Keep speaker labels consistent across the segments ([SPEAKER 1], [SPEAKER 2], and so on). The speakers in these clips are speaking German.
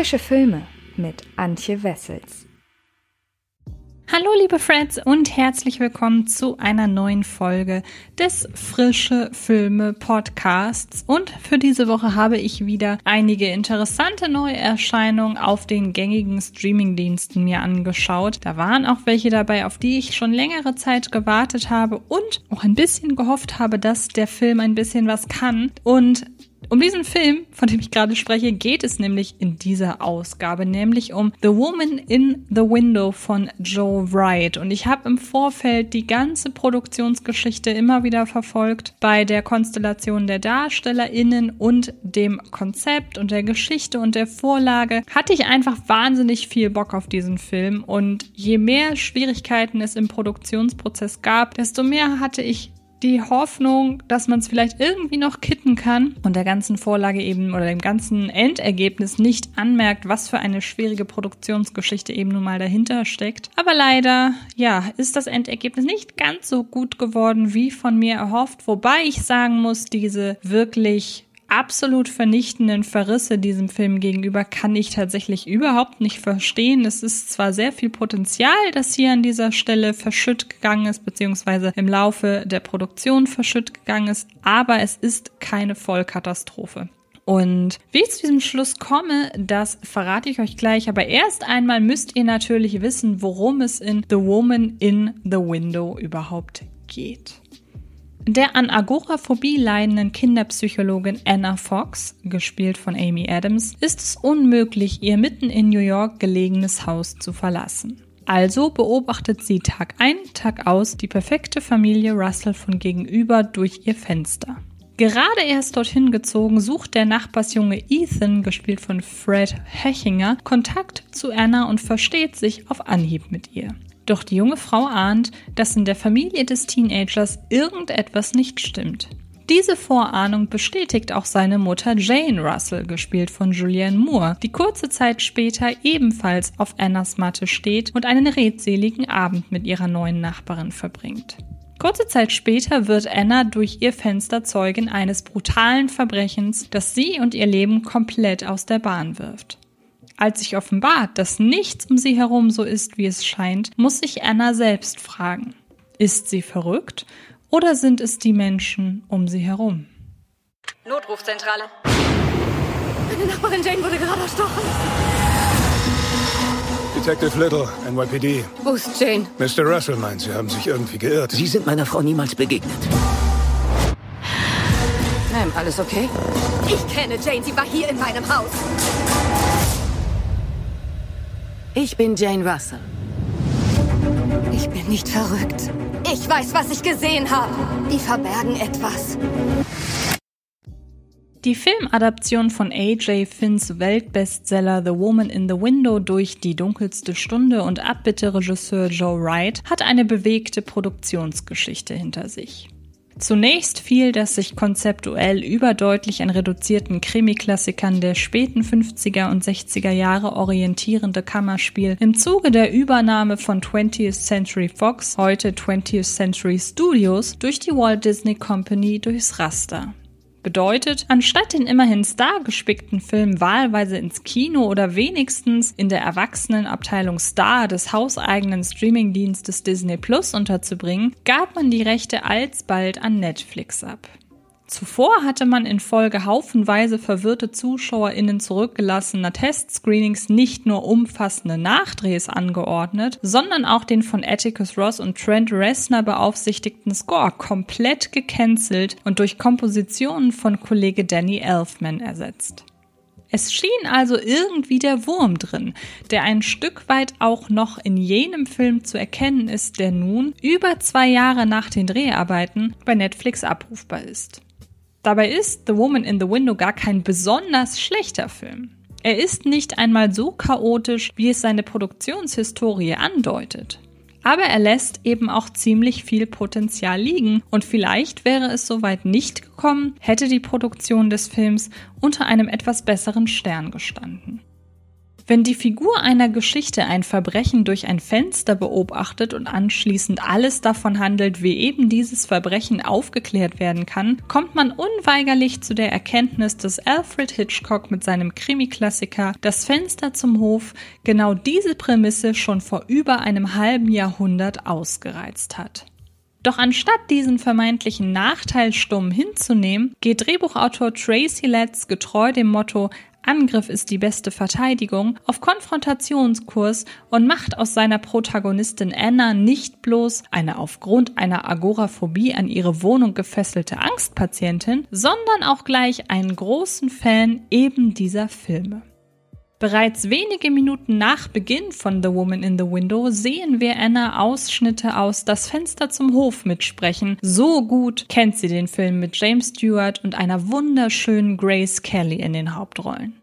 [SPEAKER 1] Frische Filme mit Antje Wessels.
[SPEAKER 2] Hallo liebe Freds und herzlich willkommen zu einer neuen Folge des Frische Filme Podcasts. Und für diese Woche habe ich wieder einige interessante Neuerscheinungen auf den gängigen Streamingdiensten mir angeschaut. Da waren auch welche dabei, auf die ich schon längere Zeit gewartet habe und auch ein bisschen gehofft habe, dass der Film ein bisschen was kann. Und um diesen Film, von dem ich gerade spreche, geht es nämlich in dieser Ausgabe, nämlich um The Woman in the Window von Joe Wright. Und ich habe im Vorfeld die ganze Produktionsgeschichte immer wieder verfolgt bei der Konstellation der DarstellerInnen und dem Konzept und der Geschichte und der Vorlage. Hatte ich einfach wahnsinnig viel Bock auf diesen Film und je mehr Schwierigkeiten es im Produktionsprozess gab, desto mehr hatte ich die Hoffnung, dass man es vielleicht irgendwie noch kitten kann und der ganzen Vorlage eben oder dem ganzen Endergebnis nicht anmerkt, was für eine schwierige Produktionsgeschichte eben nun mal dahinter steckt. Aber leider, ja, ist das Endergebnis nicht ganz so gut geworden, wie von mir erhofft, wobei ich sagen muss, diese wirklich absolut vernichtenden Verrisse diesem Film gegenüber kann ich tatsächlich überhaupt nicht verstehen. Es ist zwar sehr viel Potenzial, das hier an dieser Stelle verschütt gegangen ist, beziehungsweise im Laufe der Produktion verschütt gegangen ist, aber es ist keine Vollkatastrophe. Und wie ich zu diesem Schluss komme, das verrate ich euch gleich. Aber erst einmal müsst ihr natürlich wissen, worum es in The Woman in the Window überhaupt geht. Der an Agoraphobie leidenden Kinderpsychologin Anna Fox, gespielt von Amy Adams, ist es unmöglich, ihr mitten in New York gelegenes Haus zu verlassen. Also beobachtet sie Tag ein, Tag aus die perfekte Familie Russell von gegenüber durch ihr Fenster. Gerade erst dorthin gezogen, sucht der Nachbarsjunge Ethan, gespielt von Fred Hechinger, Kontakt zu Anna und versteht sich auf Anhieb mit ihr. Doch die junge Frau ahnt, dass in der Familie des Teenagers irgendetwas nicht stimmt. Diese Vorahnung bestätigt auch seine Mutter Jane Russell, gespielt von Julianne Moore, die kurze Zeit später ebenfalls auf Annas Matte steht und einen redseligen Abend mit ihrer neuen Nachbarin verbringt. Kurze Zeit später wird Anna durch ihr Fenster Zeugin eines brutalen Verbrechens, das sie und ihr Leben komplett aus der Bahn wirft. Als sich offenbart, dass nichts um sie herum so ist, wie es scheint, muss sich Anna selbst fragen. Ist sie verrückt oder sind es die Menschen um sie herum?
[SPEAKER 3] Notrufzentrale. Meine Nachbarin Jane wurde gerade erstochen.
[SPEAKER 4] Detective Little, NYPD.
[SPEAKER 3] Wo ist Jane?
[SPEAKER 4] Mr. Russell meint, Sie haben sich irgendwie geirrt.
[SPEAKER 5] Sie sind meiner Frau niemals begegnet.
[SPEAKER 3] Ma'am, alles okay? Ich kenne Jane, sie war hier in meinem Haus.
[SPEAKER 6] Ich bin Jane Russell.
[SPEAKER 3] Ich bin nicht verrückt. Ich weiß, was ich gesehen habe. Die verbergen etwas.
[SPEAKER 2] Die Filmadaption von A.J. Finns Weltbestseller The Woman in the Window durch Die dunkelste Stunde und Abbitte-Regisseur Joe Wright hat eine bewegte Produktionsgeschichte hinter sich. Zunächst fiel das sich konzeptuell überdeutlich an reduzierten Krimi-Klassikern der späten 50er und 60er Jahre orientierende Kammerspiel im Zuge der Übernahme von 20th Century Fox, heute 20th Century Studios, durch die Walt Disney Company durchs Raster. Bedeutet, anstatt den immerhin stargespickten Film wahlweise ins Kino oder wenigstens in der Erwachsenenabteilung Star des hauseigenen Streamingdienstes Disney Plus unterzubringen, gab man die Rechte alsbald an Netflix ab. Zuvor hatte man infolge haufenweise verwirrte ZuschauerInnen zurückgelassener Testscreenings nicht nur umfassende Nachdrehs angeordnet, sondern auch den von Atticus Ross und Trent Reznor beaufsichtigten Score komplett gecancelt und durch Kompositionen von Kollege Danny Elfman ersetzt. Es schien also irgendwie der Wurm drin, der ein Stück weit auch noch in jenem Film zu erkennen ist, der nun über zwei Jahre nach den Dreharbeiten bei Netflix abrufbar ist. Dabei ist The Woman in the Window gar kein besonders schlechter Film. Er ist nicht einmal so chaotisch, wie es seine Produktionshistorie andeutet. Aber er lässt eben auch ziemlich viel Potenzial liegen und vielleicht wäre es soweit nicht gekommen, hätte die Produktion des Films unter einem etwas besseren Stern gestanden. Wenn die Figur einer Geschichte ein Verbrechen durch ein Fenster beobachtet und anschließend alles davon handelt, wie eben dieses Verbrechen aufgeklärt werden kann, kommt man unweigerlich zu der Erkenntnis, dass Alfred Hitchcock mit seinem Krimi-Klassiker Das Fenster zum Hof genau diese Prämisse schon vor über einem halben Jahrhundert ausgereizt hat. Doch anstatt diesen vermeintlichen Nachteil stumm hinzunehmen, geht Drehbuchautor Tracy Letts getreu dem Motto Angriff ist die beste Verteidigung, auf Konfrontationskurs und macht aus seiner Protagonistin Anna nicht bloß eine aufgrund einer Agoraphobie an ihre Wohnung gefesselte Angstpatientin, sondern auch gleich einen großen Fan eben dieser Filme. Bereits wenige Minuten nach Beginn von The Woman in the Window sehen wir Anna Ausschnitte aus Das Fenster zum Hof mitsprechen. So gut kennt sie den Film mit James Stewart und einer wunderschönen Grace Kelly in den Hauptrollen.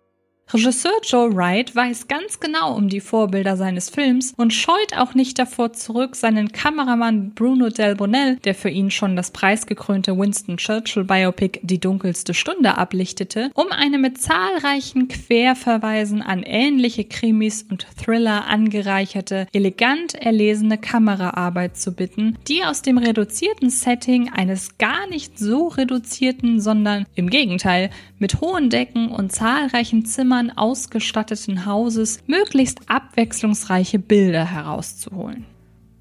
[SPEAKER 2] Regisseur Joe Wright weiß ganz genau um die Vorbilder seines Films und scheut auch nicht davor zurück, seinen Kameramann Bruno Del Bonell, der für ihn schon das preisgekrönte Winston Churchill Biopic Die dunkelste Stunde ablichtete, um eine mit zahlreichen Querverweisen an ähnliche Krimis und Thriller angereicherte, elegant erlesene Kameraarbeit zu bitten, die aus dem reduzierten Setting eines gar nicht so reduzierten, sondern im Gegenteil mit hohen Decken und zahlreichen Zimmern Zimmern ausgestatteten Hauses möglichst abwechslungsreiche Bilder herauszuholen.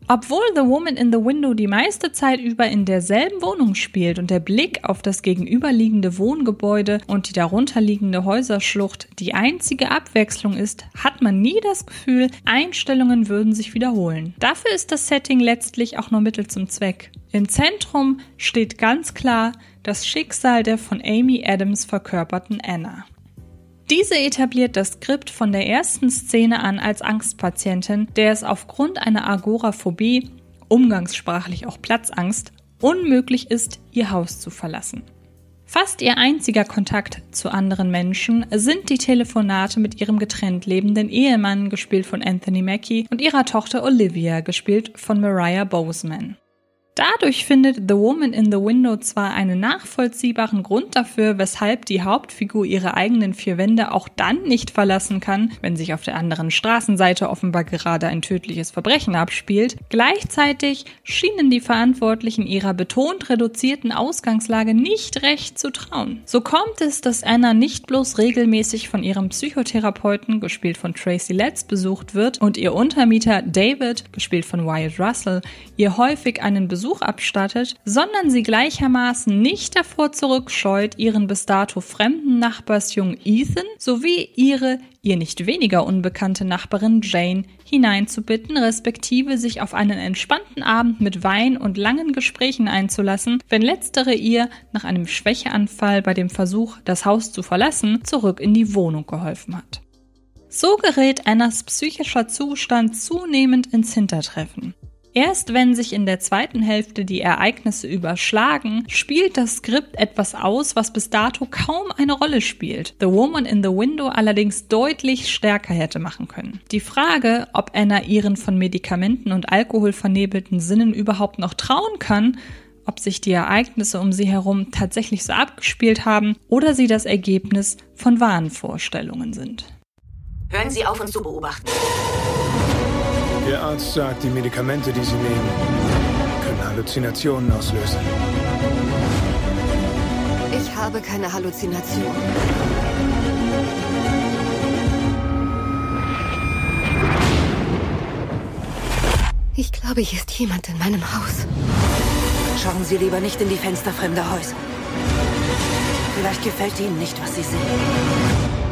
[SPEAKER 2] Obwohl The Woman in the Window die meiste Zeit über in derselben Wohnung spielt und der Blick auf das gegenüberliegende Wohngebäude und die darunterliegende Häuserschlucht die einzige Abwechslung ist, hat man nie das Gefühl, Einstellungen würden sich wiederholen. Dafür ist das Setting letztlich auch nur Mittel zum Zweck. Im Zentrum steht ganz klar das Schicksal der von Amy Adams verkörperten Anna. Diese etabliert das Skript von der ersten Szene an als Angstpatientin, der es aufgrund einer Agoraphobie, umgangssprachlich auch Platzangst, unmöglich ist, ihr Haus zu verlassen. Fast ihr einziger Kontakt zu anderen Menschen sind die Telefonate mit ihrem getrennt lebenden Ehemann, gespielt von Anthony Mackie, und ihrer Tochter Olivia, gespielt von Mariah Boseman. Dadurch findet The Woman in the Window zwar einen nachvollziehbaren Grund dafür, weshalb die Hauptfigur ihre eigenen vier Wände auch dann nicht verlassen kann, wenn sich auf der anderen Straßenseite offenbar gerade ein tödliches Verbrechen abspielt. Gleichzeitig schienen die Verantwortlichen ihrer betont reduzierten Ausgangslage nicht recht zu trauen. So kommt es, dass Anna nicht bloß regelmäßig von ihrem Psychotherapeuten, gespielt von Tracy Letts, besucht wird und ihr Untermieter David, gespielt von Wyatt Russell, ihr häufig einen Besuch Besuch abstattet, sondern sie gleichermaßen nicht davor zurückscheut, ihren bis dato fremden Nachbarsjungen Ethan sowie ihre ihr nicht weniger unbekannte Nachbarin Jane hineinzubitten, respektive sich auf einen entspannten Abend mit Wein und langen Gesprächen einzulassen, wenn letztere ihr nach einem Schwächeanfall bei dem Versuch, das Haus zu verlassen, zurück in die Wohnung geholfen hat. So gerät Annas psychischer Zustand zunehmend ins Hintertreffen. Erst wenn sich in der zweiten Hälfte die Ereignisse überschlagen, spielt das Skript etwas aus, was bis dato kaum eine Rolle spielt. The Woman in the Window allerdings deutlich stärker hätte machen können. Die Frage, ob Anna ihren von Medikamenten und Alkohol vernebelten Sinnen überhaupt noch trauen kann, ob sich die Ereignisse um sie herum tatsächlich so abgespielt haben oder sie das Ergebnis von Wahnvorstellungen sind.
[SPEAKER 6] Hören Sie auf, uns zu beobachten.
[SPEAKER 4] Der Arzt sagt, die Medikamente, die Sie nehmen, können Halluzinationen auslösen.
[SPEAKER 3] Ich habe keine Halluzination. Ich glaube, hier ist jemand in meinem Haus.
[SPEAKER 6] Schauen Sie lieber nicht in die Fenster fremder Häuser. Vielleicht gefällt Ihnen nicht, was Sie sehen.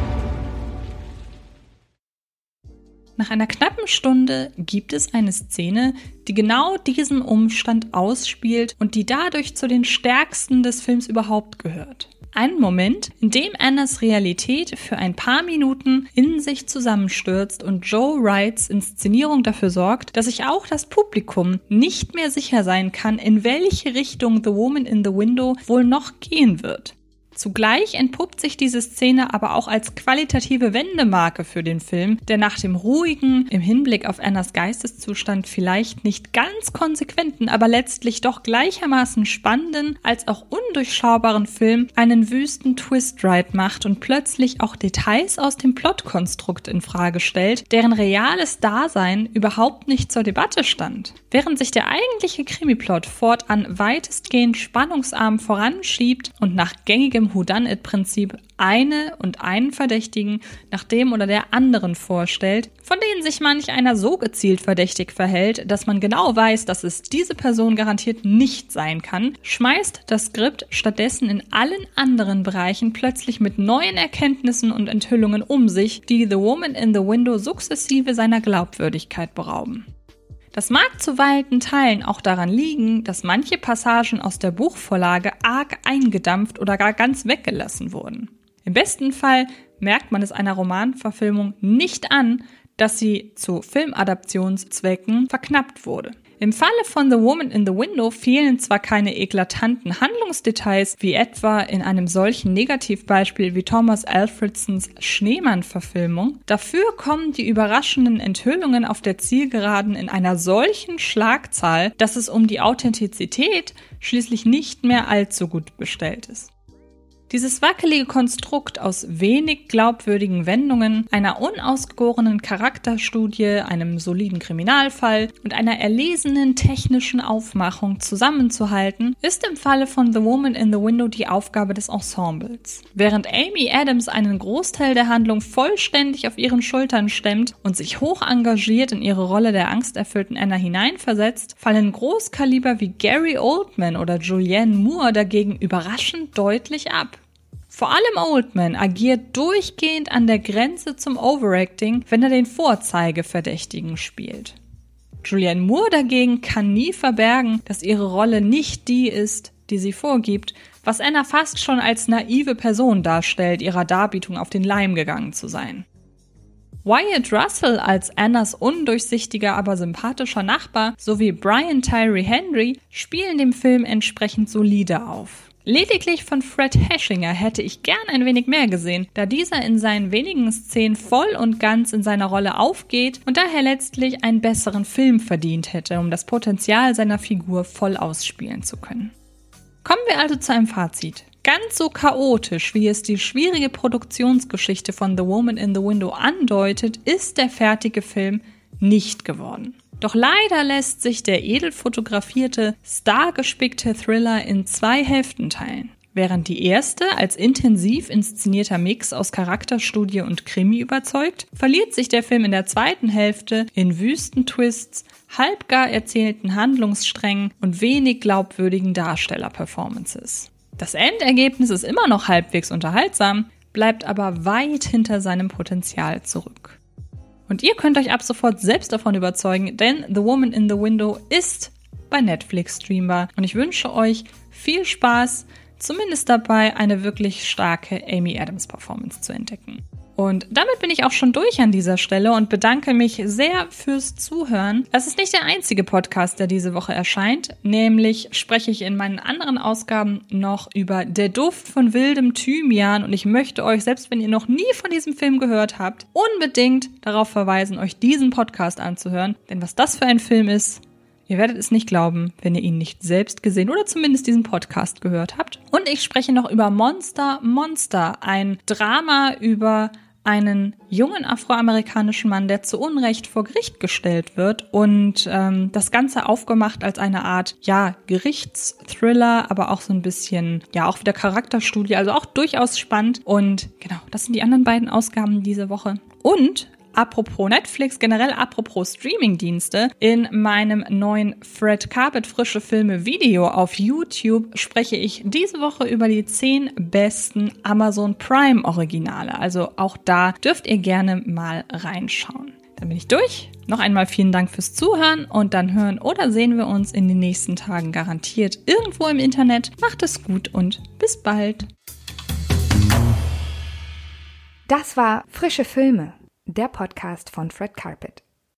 [SPEAKER 2] Nach einer knappen Stunde gibt es eine Szene, die genau diesen Umstand ausspielt und die dadurch zu den stärksten des Films überhaupt gehört. Ein Moment, in dem Annas Realität für ein paar Minuten in sich zusammenstürzt und Joe Wrights Inszenierung dafür sorgt, dass sich auch das Publikum nicht mehr sicher sein kann, in welche Richtung The Woman in the Window wohl noch gehen wird. Zugleich entpuppt sich diese Szene aber auch als qualitative Wendemarke für den Film, der nach dem ruhigen, im Hinblick auf Annas Geisteszustand vielleicht nicht ganz konsequenten, aber letztlich doch gleichermaßen spannenden als auch undurchschaubaren Film einen wüsten Twist-Ride macht und plötzlich auch Details aus dem Plotkonstrukt in Frage stellt, deren reales Dasein überhaupt nicht zur Debatte stand. Während sich der eigentliche Krimiplot fortan weitestgehend spannungsarm voranschiebt und nach gängigem dem Whodunit-Prinzip eine und einen Verdächtigen nach dem oder der anderen vorstellt, von denen sich manch einer so gezielt verdächtig verhält, dass man genau weiß, dass es diese Person garantiert nicht sein kann, schmeißt das Skript stattdessen in allen anderen Bereichen plötzlich mit neuen Erkenntnissen und Enthüllungen um sich, die The Woman in the Window sukzessive seiner Glaubwürdigkeit berauben. Das mag zu weiten Teilen auch daran liegen, dass manche Passagen aus der Buchvorlage arg eingedampft oder gar ganz weggelassen wurden. Im besten Fall merkt man es einer Romanverfilmung nicht an, dass sie zu Filmadaptionszwecken verknappt wurde. Im Falle von The Woman in the Window fehlen zwar keine eklatanten Handlungsdetails, wie etwa in einem solchen Negativbeispiel wie Thomas Alfredsons Schneemann-Verfilmung, dafür kommen die überraschenden Enthüllungen auf der Zielgeraden in einer solchen Schlagzahl, dass es um die Authentizität schließlich nicht mehr allzu gut bestellt ist. Dieses wackelige Konstrukt aus wenig glaubwürdigen Wendungen, einer unausgegorenen Charakterstudie, einem soliden Kriminalfall und einer erlesenen technischen Aufmachung zusammenzuhalten, ist im Falle von The Woman in the Window die Aufgabe des Ensembles. Während Amy Adams einen Großteil der Handlung vollständig auf ihren Schultern stemmt und sich hoch engagiert in ihre Rolle der angsterfüllten Anna hineinversetzt, fallen Großkaliber wie Gary Oldman oder Julianne Moore dagegen überraschend deutlich ab. Vor allem Oldman agiert durchgehend an der Grenze zum Overacting, wenn er den Vorzeigeverdächtigen spielt. Julianne Moore dagegen kann nie verbergen, dass ihre Rolle nicht die ist, die sie vorgibt, was Anna fast schon als naive Person darstellt, ihrer Darbietung auf den Leim gegangen zu sein. Wyatt Russell als Annas undurchsichtiger, aber sympathischer Nachbar sowie Brian Tyree Henry spielen dem Film entsprechend solide auf. Lediglich von Fred Hashinger hätte ich gern ein wenig mehr gesehen, da dieser in seinen wenigen Szenen voll und ganz in seiner Rolle aufgeht und daher letztlich einen besseren Film verdient hätte, um das Potenzial seiner Figur voll ausspielen zu können. Kommen wir also zu einem Fazit. Ganz so chaotisch, wie es die schwierige Produktionsgeschichte von The Woman in the Window andeutet, ist der fertige Film nicht geworden. Doch leider lässt sich der edel fotografierte, stargespickte Thriller in zwei Hälften teilen. Während die erste als intensiv inszenierter Mix aus Charakterstudie und Krimi überzeugt, verliert sich der Film in der zweiten Hälfte in wüsten Twists, halbgar erzählten Handlungssträngen und wenig glaubwürdigen Darstellerperformances. Das Endergebnis ist immer noch halbwegs unterhaltsam, bleibt aber weit hinter seinem Potenzial zurück. Und ihr könnt euch ab sofort selbst davon überzeugen, denn The Woman in the Window ist bei Netflix streambar. Und ich wünsche euch viel Spaß, zumindest dabei eine wirklich starke Amy Adams Performance zu entdecken. Und damit bin ich auch schon durch an dieser Stelle und bedanke mich sehr fürs Zuhören. Es ist nicht der einzige Podcast, der diese Woche erscheint. Nämlich spreche ich in meinen anderen Ausgaben noch über Der Duft von wildem Thymian. Und ich möchte euch, selbst wenn ihr noch nie von diesem Film gehört habt, unbedingt darauf verweisen, euch diesen Podcast anzuhören. Denn was das für ein Film ist, Ihr werdet es nicht glauben, wenn ihr ihn nicht selbst gesehen oder zumindest diesen Podcast gehört habt. Und ich spreche noch über Monster Monster, ein Drama über einen jungen afroamerikanischen Mann, der zu Unrecht vor Gericht gestellt wird und ähm, das Ganze aufgemacht als eine Art, ja, Gerichtsthriller, aber auch so ein bisschen, ja, auch wieder Charakterstudie, also auch durchaus spannend. Und genau, das sind die anderen beiden Ausgaben diese Woche. Und apropos Netflix, generell apropos Streamingdienste, in meinem neuen Fred Carpet frische Filme Video auf YouTube spreche ich diese Woche über die 10 besten Amazon Prime Originale. Also auch da dürft ihr gerne mal reinschauen. Dann bin ich durch. Noch einmal vielen Dank fürs Zuhören und dann hören oder sehen wir uns in den nächsten Tagen garantiert irgendwo im Internet. Macht es gut und bis bald.
[SPEAKER 1] Das war Frische Filme der Podcast von Fred Carpet.